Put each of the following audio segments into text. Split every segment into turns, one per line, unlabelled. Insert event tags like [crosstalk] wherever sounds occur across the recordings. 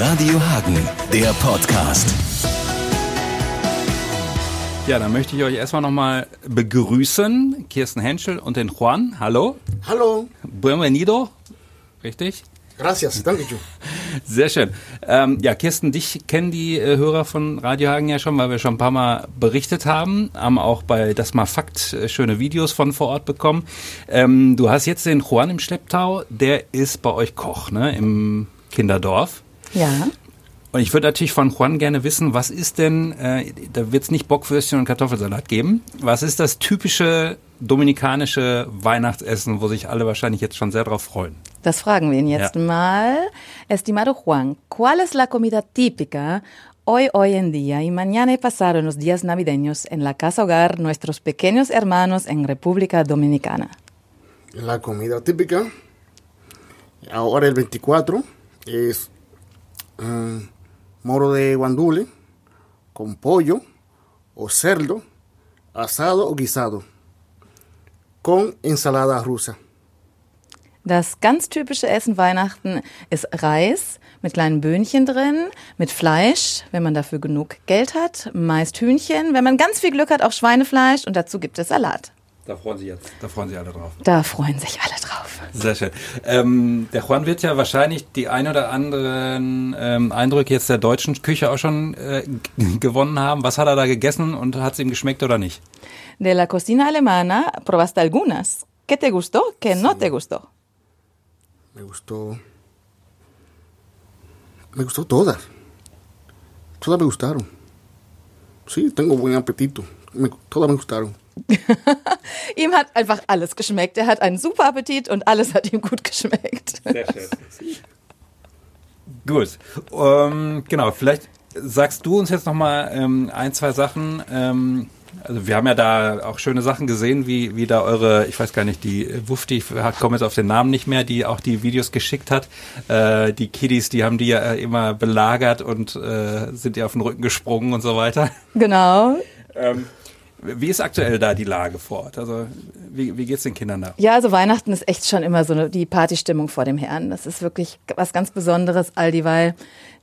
Radio Hagen, der Podcast.
Ja, dann möchte ich euch erstmal nochmal begrüßen. Kirsten Henschel und den Juan. Hallo.
Hallo.
Bienvenido. Richtig?
Gracias, danke schön.
Sehr schön. Ähm, ja, Kirsten, dich kennen die äh, Hörer von Radio Hagen ja schon, weil wir schon ein paar Mal berichtet haben, haben auch bei Das mal Fakt äh, schöne Videos von vor Ort bekommen. Ähm, du hast jetzt den Juan im Schlepptau, der ist bei euch Koch, ne, im Kinderdorf.
Ja.
Und ich würde natürlich von Juan gerne wissen, was ist denn, äh, da wird es nicht Bockwürstchen und Kartoffelsalat geben. Was ist das typische dominikanische Weihnachtsessen, wo sich alle wahrscheinlich jetzt schon sehr drauf freuen?
Das fragen wir ihn jetzt
Ja.
mal. Estimado Juan, ¿cuál es la comida típica hoy, hoy en día y mañana y pasado en los días navideños en la casa hogar nuestros pequeños hermanos en República Dominicana?
La comida típica, ahora el 24, es ah, moro de guandule con pollo o cerdo, asado o guisado, con ensalada rusa.
Das ganz typische Essen Weihnachten ist Reis mit kleinen Böhnchen drin, mit Fleisch, wenn man dafür genug Geld hat, meist Hühnchen, wenn man ganz viel Glück hat, auch Schweinefleisch und dazu gibt es Salat.
Da freuen sich jetzt, da freuen sich alle drauf.
Da freuen sich alle drauf.
Sehr schön. Ähm, der Juan wird ja wahrscheinlich die ein oder anderen ähm, Eindrücke jetzt der deutschen Küche auch schon äh, gewonnen haben. Was hat er da gegessen und hat es ihm geschmeckt oder nicht?
De la cocina alemana, probaste algunas. ¿Qué te gustó? ¿Qué no te gustó?
Me gustó. Me gustó todas. Todas me gustaron. Sí, tengo buen apetito. Me- todas me gustaron. [laughs]
Ihm hat einfach alles geschmeckt. Er hat einen super Appetit und alles hat ihm gut geschmeckt.
Sehr schön. Gut. Ähm, genau, vielleicht sagst du uns jetzt nochmal ähm, ein, zwei Sachen. Ähm, also wir haben ja da auch schöne Sachen gesehen, wie, wie da eure, ich weiß gar nicht, die Wufti, ich komme jetzt auf den Namen nicht mehr, die auch die Videos geschickt hat. Äh, die Kiddies, die haben die ja äh, immer belagert und äh, sind ihr auf den Rücken gesprungen und so weiter.
Genau.
Ähm, wie ist aktuell da die Lage vor Ort? Also wie, wie geht's den Kindern da?
Ja, also Weihnachten ist echt schon immer so die Partystimmung vor dem Herrn. Das ist wirklich was ganz Besonderes, all dieweil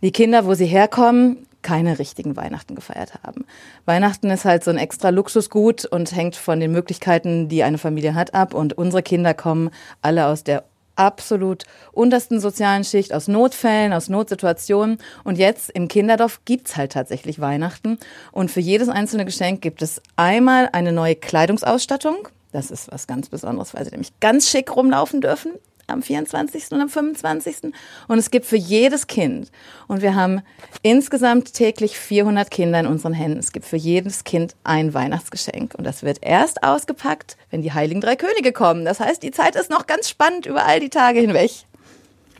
die Kinder, wo sie herkommen, keine richtigen Weihnachten gefeiert haben. Weihnachten ist halt so ein extra Luxusgut und hängt von den Möglichkeiten, die eine Familie hat, ab. Und unsere Kinder kommen alle aus der absolut untersten sozialen Schicht, aus Notfällen, aus Notsituationen. Und jetzt im Kinderdorf gibt's halt tatsächlich Weihnachten. Und für jedes einzelne Geschenk gibt es einmal eine neue Kleidungsausstattung. Das ist was ganz Besonderes, weil sie nämlich ganz schick rumlaufen dürfen am 24. und am 25. Und es gibt für jedes Kind. Und wir haben insgesamt täglich 400 Kinder in unseren Händen. Es gibt für jedes Kind ein Weihnachtsgeschenk. Und das wird erst ausgepackt, wenn die Heiligen Drei Könige kommen. Das heißt, die Zeit ist noch ganz spannend über all die Tage hinweg.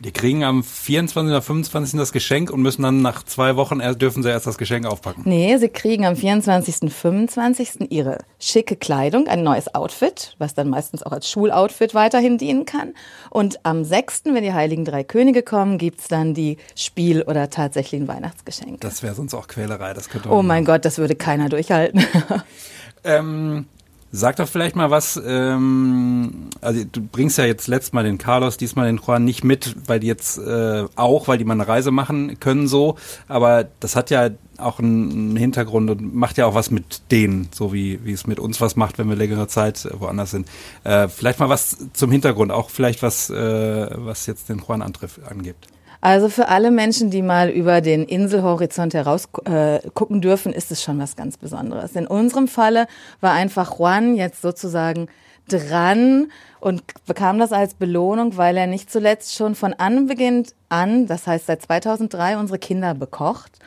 Die kriegen am 24. oder 25. das Geschenk und müssen dann nach zwei Wochen erst, dürfen sie erst das Geschenk aufpacken.
Nee, sie kriegen am 24., 25. ihre schicke Kleidung, ein neues Outfit, was dann meistens auch als Schuloutfit weiterhin dienen kann. Und am 6., wenn die Heiligen Drei Könige kommen, gibt's dann die Spiel- oder tatsächlichen Weihnachtsgeschenke.
Das wäre sonst auch Quälerei. Das könnte
Oh mein Gott, das würde keiner durchhalten. [laughs]
Ähm, sag doch vielleicht mal was. Ähm, also du bringst ja jetzt letztes Mal den Carlos, diesmal den Juan nicht mit, weil die jetzt äh, auch, weil die mal eine Reise machen können so. Aber das hat ja auch einen Hintergrund und macht ja auch was mit denen, so wie wie es mit uns was macht, wenn wir längere Zeit äh, woanders sind. Äh, vielleicht mal was zum Hintergrund, auch vielleicht was äh, was jetzt den Juan angibt.
Also für alle Menschen, die mal über den Inselhorizont heraus äh, dürfen, ist es schon was ganz Besonderes. In unserem Falle war einfach Juan jetzt sozusagen dran und bekam das als Belohnung, weil er nicht zuletzt schon von Anbeginn an, das heißt seit 2003, unsere Kinder bekocht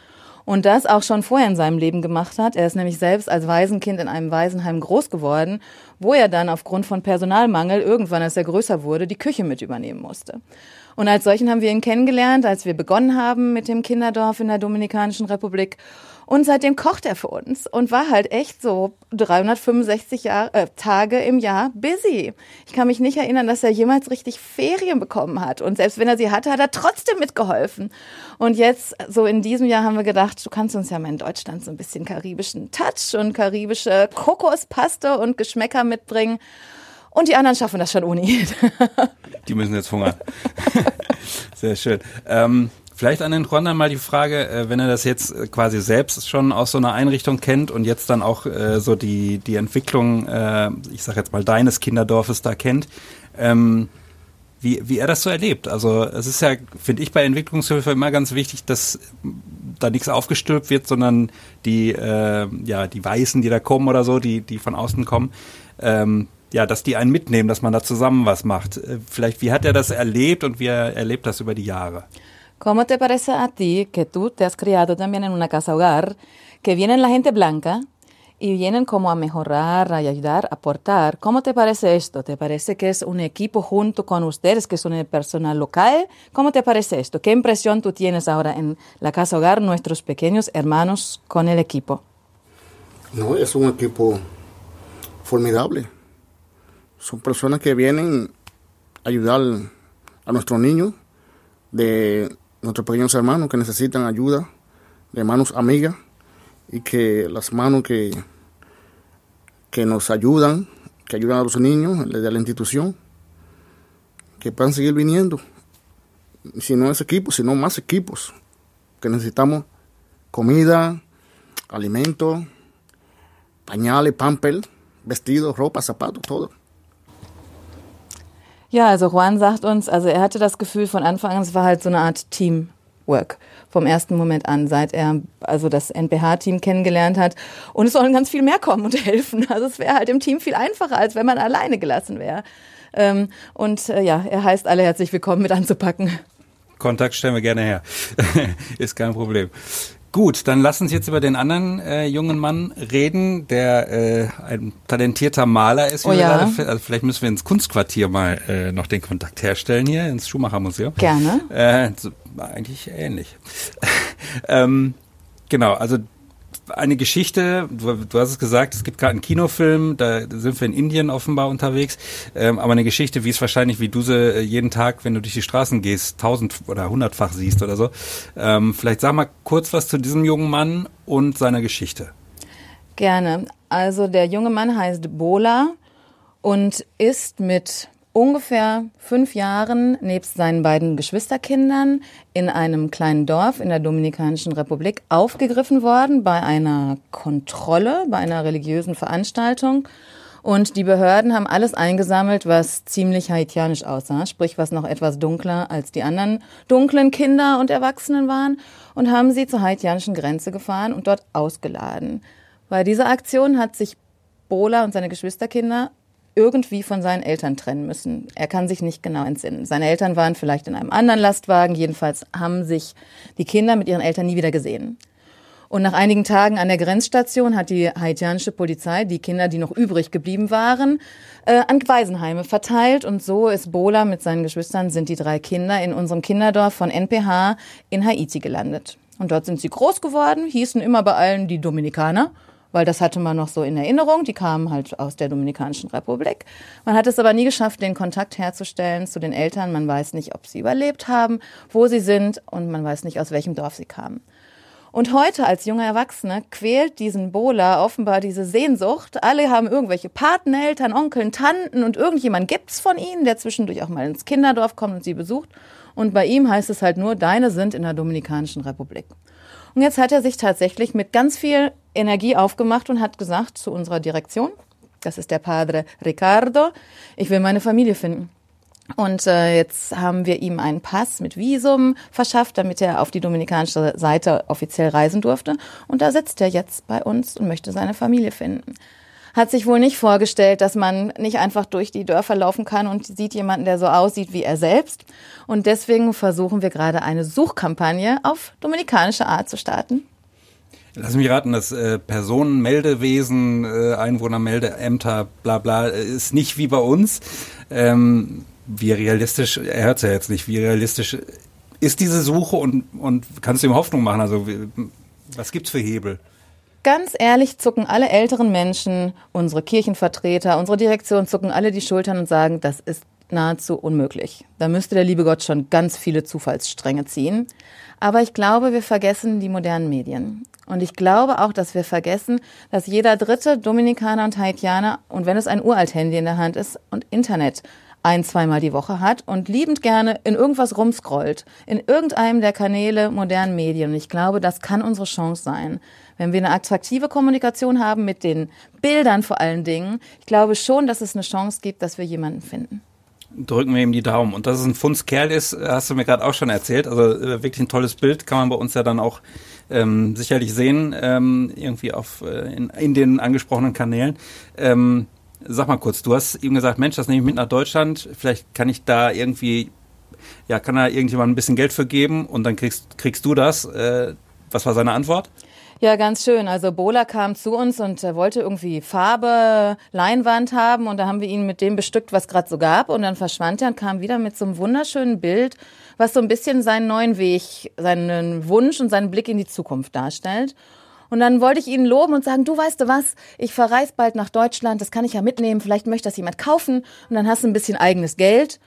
und das auch schon vorher in seinem Leben gemacht hat. Er ist nämlich selbst als Waisenkind in einem Waisenheim groß geworden, wo er dann aufgrund von Personalmangel irgendwann, als er größer wurde, die Küche mit übernehmen musste. Und als solchen haben wir ihn kennengelernt, als wir begonnen haben mit dem Kinderdorf in der Dominikanischen Republik. Und seitdem kocht er für uns und war halt echt so 365 Jahr, äh, Tage im Jahr busy. Ich kann mich nicht erinnern, dass er jemals richtig Ferien bekommen hat. Und selbst wenn er sie hatte, hat er trotzdem mitgeholfen. Und jetzt, so in diesem Jahr, haben wir gedacht, du kannst uns ja mal in Deutschland so ein bisschen karibischen Touch und karibische Kokospaste und Geschmäcker mitbringen. Und die anderen schaffen das schon ohne ihn. [laughs]
Die müssen jetzt hungern. [laughs] Sehr schön. Ähm, Vielleicht an den Juan mal die Frage, äh, wenn er das jetzt äh, quasi selbst schon aus so einer Einrichtung kennt und jetzt dann auch äh, so die, die Entwicklung, äh, ich sag jetzt mal, deines Kinderdorfes da kennt, ähm, wie, wie er das so erlebt. Also es ist ja, finde ich, bei Entwicklungshilfe immer ganz wichtig, dass da nichts aufgestülpt wird, sondern die, äh, ja, die Weißen, die da kommen oder so, die, die von außen kommen, ähm, ja, dass die einen mitnehmen, dass man da zusammen was macht. Äh, Vielleicht, wie hat er das erlebt und wie er erlebt das über die Jahre?
¿Cómo te parece a ti que tú te has criado también en una casa hogar, que vienen la gente blanca y vienen como a mejorar, a ayudar, a aportar? ¿Cómo te parece esto? ¿Te parece que es un equipo junto con ustedes, que son el personal local? ¿Cómo te parece esto? ¿Qué impresión tú tienes ahora en la casa hogar, nuestros pequeños hermanos con el equipo?
No, es un equipo formidable. Son personas que vienen a ayudar a nuestros niños, de nuestros pequeños hermanos que necesitan ayuda, de manos amigas, y que las manos que, que nos ayudan, que ayudan a los niños de la institución, que puedan seguir viniendo. Si no es equipo, sino más equipos, que necesitamos comida, alimento, pañales, pamper, vestidos, ropa, zapatos, todo.
Ja, also Juan sagt uns, also er hatte das Gefühl von Anfang an, es war halt so eine Art Teamwork vom ersten Moment an, seit er also das NPH-Team kennengelernt hat. Und es sollen ganz viel mehr kommen und [laughs] helfen. Also es wäre halt im Team viel einfacher, als wenn man alleine gelassen wäre. Ähm, und äh, ja, er heißt alle herzlich willkommen mit anzupacken.
Kontakt stellen wir gerne her. [laughs] Ist kein Problem. Gut, dann lass uns jetzt über den anderen äh, jungen Mann reden, der äh, ein talentierter Maler ist. wie
Oh
wir
ja.
gerade- also vielleicht müssen wir ins Kunstquartier mal äh, noch den Kontakt herstellen hier, ins Schumacher-Museum.
Gerne.
Äh, so, eigentlich ähnlich. [laughs] ähm, genau, also eine Geschichte, du, du hast es gesagt, es gibt gerade einen Kinofilm, da sind wir in Indien offenbar unterwegs, ähm, aber eine Geschichte, wie es wahrscheinlich, wie du sie äh, jeden Tag, wenn du durch die Straßen gehst, tausend oder hundertfach siehst oder so. Ähm, vielleicht sag mal kurz was zu diesem jungen Mann und seiner Geschichte.
Gerne. Also der junge Mann heißt Bola und ist mit ungefähr fünf Jahren nebst seinen beiden Geschwisterkindern in einem kleinen Dorf in der Dominikanischen Republik aufgegriffen worden bei einer Kontrolle, bei einer religiösen Veranstaltung. Und die Behörden haben alles eingesammelt, was ziemlich haitianisch aussah, sprich was noch etwas dunkler als die anderen dunklen Kinder und Erwachsenen waren, und haben sie zur haitianischen Grenze gefahren und dort ausgeladen. Bei dieser Aktion hat sich Bola und seine Geschwisterkinder irgendwie von seinen Eltern trennen müssen. Er kann sich nicht genau entsinnen. Seine Eltern waren vielleicht in einem anderen Lastwagen. Jedenfalls haben sich die Kinder mit ihren Eltern nie wieder gesehen. Und nach einigen Tagen an der Grenzstation hat die haitianische Polizei die Kinder, die noch übrig geblieben waren, äh, an Waisenheime verteilt. Und so ist Bola mit seinen Geschwistern, sind die drei Kinder in unserem Kinderdorf von NPH in Haiti gelandet. Und dort sind sie groß geworden, hießen immer bei allen die Dominikaner weil das hatte man noch so in Erinnerung. Die kamen halt aus der Dominikanischen Republik. Man hat es aber nie geschafft, den Kontakt herzustellen zu den Eltern. Man weiß nicht, ob sie überlebt haben, wo sie sind und man weiß nicht, aus welchem Dorf sie kamen. Und heute als junger Erwachsener quält diesen Bola offenbar diese Sehnsucht. Alle haben irgendwelche Pateneltern, Onkeln, Tanten und irgendjemand gibt's von ihnen, der zwischendurch auch mal ins Kinderdorf kommt und sie besucht. Und bei ihm heißt es halt nur, deine sind in der Dominikanischen Republik. Und jetzt hat er sich tatsächlich mit ganz viel Energie aufgemacht und hat gesagt zu unserer Direktion, das ist der Padre Ricardo, ich will meine Familie finden. Und äh, jetzt haben wir ihm einen Pass mit Visum verschafft, damit er auf die dominikanische Seite offiziell reisen durfte. Und da sitzt er jetzt bei uns und möchte seine Familie finden. Hat sich wohl nicht vorgestellt, dass man nicht einfach durch die Dörfer laufen kann und sieht jemanden, der so aussieht wie er selbst. Und deswegen versuchen wir gerade eine Suchkampagne auf dominikanische Art zu starten.
Lass mich raten, das äh, Personenmeldewesen, äh, Einwohnermeldeämter, bla bla, äh, ist nicht wie bei uns. Ähm, wie realistisch, er hört ja jetzt nicht, wie realistisch ist diese Suche und, und kannst du ihm Hoffnung machen? Also was gibt's für Hebel?
Ganz ehrlich zucken alle älteren Menschen, unsere Kirchenvertreter, unsere Direktion zucken alle die Schultern und sagen, das ist nahezu unmöglich. Da müsste der liebe Gott schon ganz viele Zufallsstränge ziehen. Aber ich glaube, wir vergessen die modernen Medien. Und ich glaube auch, dass wir vergessen, dass jeder dritte Dominikaner und Haitianer, und wenn es ein Uralt-Handy in der Hand ist und Internet, ein, zweimal die Woche hat und liebend gerne in irgendwas rumscrollt, in irgendeinem der Kanäle modernen Medien. Und ich glaube, das kann unsere Chance sein. Wenn wir eine attraktive Kommunikation haben mit den Bildern vor allen Dingen, ich glaube schon, dass es eine Chance gibt, dass wir jemanden finden
drücken wir ihm die Daumen. Und dass es ein Fundskerl ist, hast du mir gerade auch schon erzählt. Also äh, wirklich ein tolles Bild, kann man bei uns ja dann auch ähm, sicherlich sehen, ähm, irgendwie auf äh, in, in den angesprochenen Kanälen. Ähm, sag mal kurz, du hast ihm gesagt, Mensch, das nehme ich mit nach Deutschland, vielleicht kann ich da irgendwie, ja, kann da irgendjemand ein bisschen Geld für geben und dann kriegst, kriegst du das. Äh, was war seine Antwort?
Ja, ganz schön. Also Bola kam zu uns und er wollte irgendwie Farbe, Leinwand haben und da haben wir ihn mit dem bestückt, was gerade so gab und dann verschwand er und kam wieder mit so einem wunderschönen Bild, was so ein bisschen seinen neuen Weg, seinen Wunsch und seinen Blick in die Zukunft darstellt. Und dann wollte ich ihn loben und sagen, du weißt du was, ich verreise bald nach Deutschland, das kann ich ja mitnehmen, vielleicht möchte das jemand kaufen und dann hast du ein bisschen eigenes Geld.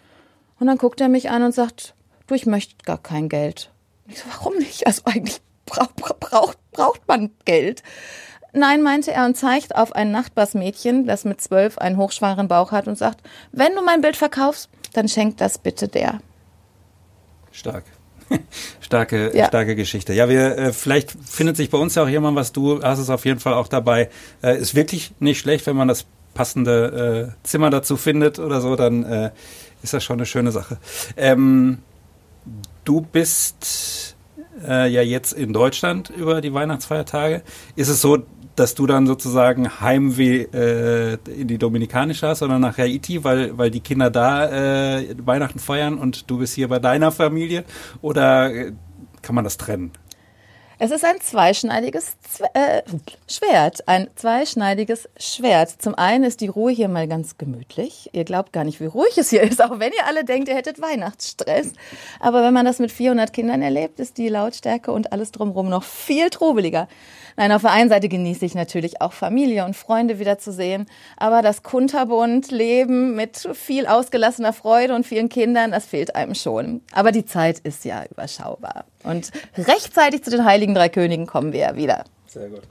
Und dann guckt er mich an und sagt, du, ich möchte gar kein Geld. Ich so, warum nicht? Also eigentlich braucht, braucht, braucht man Geld. Nein, meinte er und zeigt auf ein Nachbarsmädchen, das mit zwölf einen hochschweren Bauch hat und sagt, wenn du mein Bild verkaufst, dann schenk das bitte der.
Stark. [laughs] starke, ja. starke Geschichte. Ja, wir, äh, vielleicht findet sich bei uns ja auch jemand, was du hast es auf jeden Fall auch dabei. Äh, ist wirklich nicht schlecht, wenn man das passende äh, Zimmer dazu findet oder so, dann äh, ist das schon eine schöne Sache. Ähm, du bist äh, ja jetzt in Deutschland über die Weihnachtsfeiertage. Ist es so, dass du dann sozusagen Heimweh äh, in die Dominikanische hast oder nach Haiti, weil, weil die Kinder da äh, Weihnachten feiern und du bist hier bei deiner Familie? Oder äh, kann man das trennen?
Es ist ein zweischneidiges Zwe äh, Schwert. Ein zweischneidiges Schwert. Zum einen ist die Ruhe hier mal ganz gemütlich. Ihr glaubt gar nicht, wie ruhig es hier ist, auch wenn ihr alle denkt, ihr hättet Weihnachtsstress. Aber wenn man das mit 400 Kindern erlebt, ist die Lautstärke und alles drumherum noch viel trubeliger. Nein, auf der einen Seite genieße ich natürlich auch Familie und Freunde wiederzusehen, aber das Kunterbund-Leben mit viel ausgelassener Freude und vielen Kindern, das fehlt einem schon. Aber die Zeit ist ja überschaubar. Und rechtzeitig zu den Heiligen Drei Königen kommen wir ja wieder.
Sehr gut.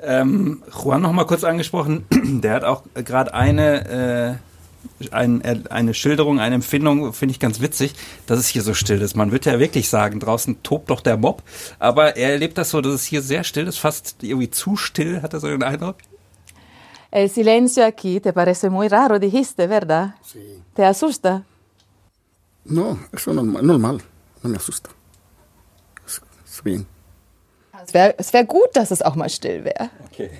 Ähm, Juan noch mal kurz angesprochen, [clears throat] der hat auch gerade eine äh ein, eine Schilderung, eine Empfindung, finde ich ganz witzig, dass es hier so still ist. Man würde ja wirklich sagen, draußen tobt doch der Mob, aber er erlebt das so, dass es hier sehr still ist, fast irgendwie zu still, hat er so den Eindruck?
El silencio aquí te parece muy raro, dijiste, ¿verdad? Sí. ¿Te asusta?
No, eso normal, normal. No me asusta. Es bien.
Es wäre wär gut, dass es auch mal still wäre.
Okay.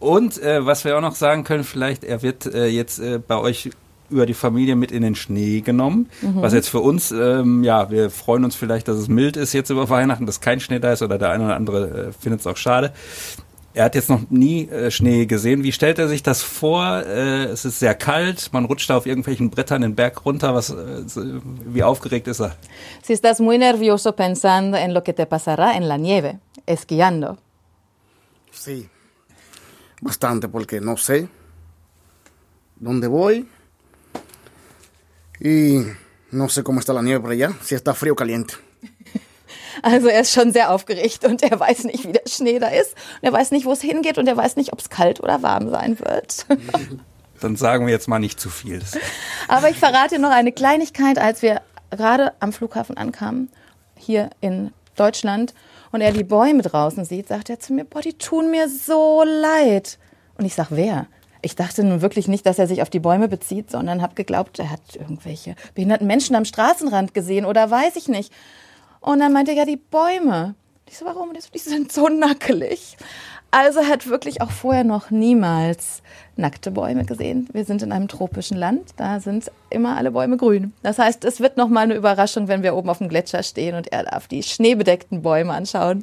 Und äh, was wir auch noch sagen können, vielleicht, er wird äh, jetzt äh, bei euch über die Familie mit in den Schnee genommen. Mhm. Was jetzt für uns, ähm, ja, wir freuen uns vielleicht, dass es mild ist jetzt über Weihnachten, dass kein Schnee da ist oder der eine oder andere äh, findet es auch schade. Er hat jetzt noch nie äh, Schnee gesehen. Wie stellt er sich das vor? Äh, es ist sehr kalt, man rutscht da auf irgendwelchen Brettern den Berg runter. Was, äh, wie aufgeregt ist er?
Si estás muy nervioso pensando en lo que te pasará en la nieve, esquiando.
Sí, bastante, porque no sé dónde voy y no sé cómo está la nieve por allá, si está frío o caliente.
Also er ist schon sehr aufgeregt und er weiß nicht, wie der Schnee da ist. Und er weiß nicht, wo es hingeht und er weiß nicht, ob es kalt oder warm sein wird. [laughs]
Dann sagen wir jetzt mal nicht zu viel.
Aber ich verrate noch eine Kleinigkeit, als wir gerade am Flughafen ankamen, hier in Deutschland, und er die Bäume draußen sieht, sagt er zu mir, boah, die tun mir so leid. Und ich sag, wer? Ich dachte nun wirklich nicht, dass er sich auf die Bäume bezieht, sondern habe geglaubt, er hat irgendwelche behinderten Menschen am Straßenrand gesehen oder weiß ich nicht. Und dann meinte er, ja, die Bäume. Ich so, warum? Die sind so nackelig. Also er hat wirklich auch vorher noch niemals nackte Bäume gesehen. Wir sind in einem tropischen Land, da sind immer alle Bäume grün. Das heißt, es wird noch mal eine Überraschung, wenn wir oben auf dem Gletscher stehen und er darf die schneebedeckten Bäume anschauen.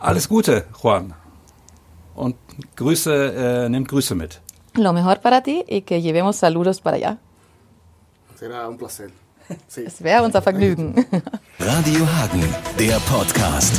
Alles Gute, Juan. Und Grüße, äh, nimmt Grüße mit.
Lo mejor para ti y que llevemos saludos para allá.
Será un placer. [laughs]
Es wäre unser Vergnügen.
Radio Hagen, der Podcast.